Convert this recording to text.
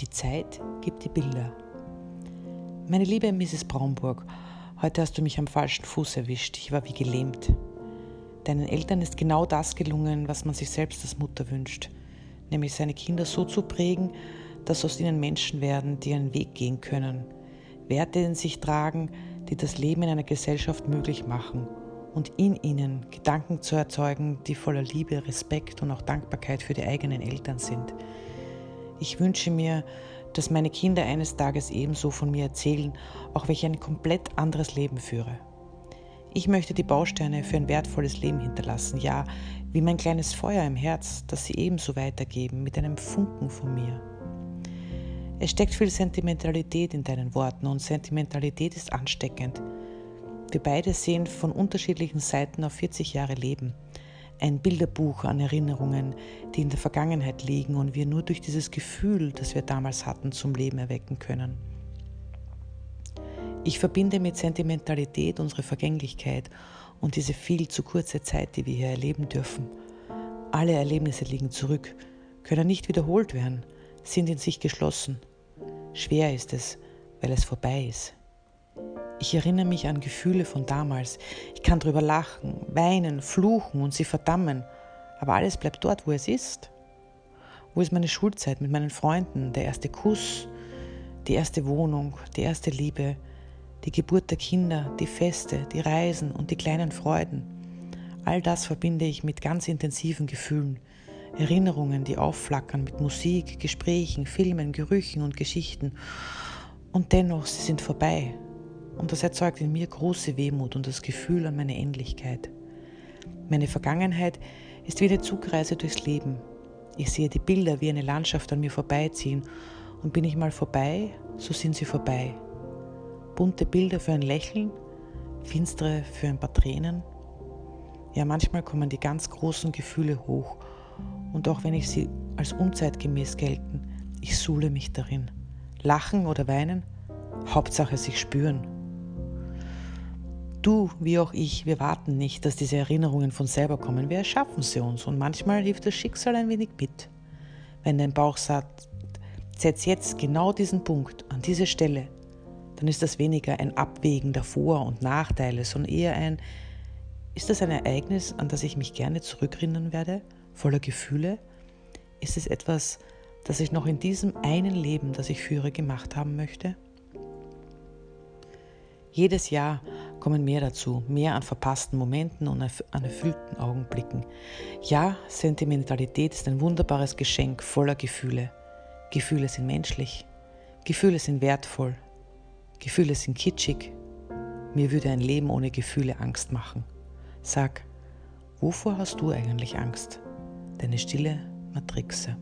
Die Zeit gibt die Bilder. Meine liebe Mrs. Braunburg, heute hast du mich am falschen Fuß erwischt. Ich war wie gelähmt. Deinen Eltern ist genau das gelungen, was man sich selbst als Mutter wünscht, nämlich seine Kinder so zu prägen, dass aus ihnen Menschen werden, die einen Weg gehen können, Werte in sich tragen, die das Leben in einer Gesellschaft möglich machen und in ihnen Gedanken zu erzeugen, die voller Liebe, Respekt und auch Dankbarkeit für die eigenen Eltern sind. Ich wünsche mir, dass meine Kinder eines Tages ebenso von mir erzählen, auch wenn ich ein komplett anderes Leben führe. Ich möchte die Bausteine für ein wertvolles Leben hinterlassen, ja, wie mein kleines Feuer im Herz, das sie ebenso weitergeben, mit einem Funken von mir. Es steckt viel Sentimentalität in deinen Worten und Sentimentalität ist ansteckend. Wir beide sehen von unterschiedlichen Seiten auf 40 Jahre Leben ein Bilderbuch an Erinnerungen, die in der Vergangenheit liegen und wir nur durch dieses Gefühl, das wir damals hatten, zum Leben erwecken können. Ich verbinde mit Sentimentalität unsere Vergänglichkeit und diese viel zu kurze Zeit, die wir hier erleben dürfen. Alle Erlebnisse liegen zurück, können nicht wiederholt werden, sind in sich geschlossen. Schwer ist es, weil es vorbei ist. Ich erinnere mich an Gefühle von damals. Ich kann drüber lachen, weinen, fluchen und sie verdammen. Aber alles bleibt dort, wo es ist. Wo ist meine Schulzeit mit meinen Freunden, der erste Kuss, die erste Wohnung, die erste Liebe, die Geburt der Kinder, die Feste, die Reisen und die kleinen Freuden. All das verbinde ich mit ganz intensiven Gefühlen, Erinnerungen, die aufflackern mit Musik, Gesprächen, Filmen, Gerüchen und Geschichten. Und dennoch, sie sind vorbei, und das erzeugt in mir große Wehmut und das Gefühl an meine Endlichkeit. Meine Vergangenheit ist wie eine Zugreise durchs Leben. Ich sehe die Bilder wie eine Landschaft an mir vorbeiziehen und bin ich mal vorbei, so sind sie vorbei. Bunte Bilder für ein Lächeln, finstere für ein paar Tränen. Ja, manchmal kommen die ganz großen Gefühle hoch und auch wenn ich sie als unzeitgemäß gelten, ich suhle mich darin. Lachen oder weinen, Hauptsache sich spüren. Du wie auch ich, wir warten nicht, dass diese Erinnerungen von selber kommen. Wir erschaffen sie uns und manchmal hilft das Schicksal ein wenig mit. Wenn dein Bauch sagt, setz jetzt genau diesen Punkt an diese Stelle, dann ist das weniger ein Abwägen der Vor- und Nachteile, sondern eher ein, ist das ein Ereignis, an das ich mich gerne zurückerinnern werde, voller Gefühle? Ist es etwas, das ich noch in diesem einen Leben, das ich führe, gemacht haben möchte? Jedes Jahr kommen mehr dazu, mehr an verpassten Momenten und an erfüllten Augenblicken. Ja, Sentimentalität ist ein wunderbares Geschenk voller Gefühle. Gefühle sind menschlich, Gefühle sind wertvoll, Gefühle sind kitschig. Mir würde ein Leben ohne Gefühle Angst machen. Sag, wovor hast du eigentlich Angst? Deine stille Matrixe.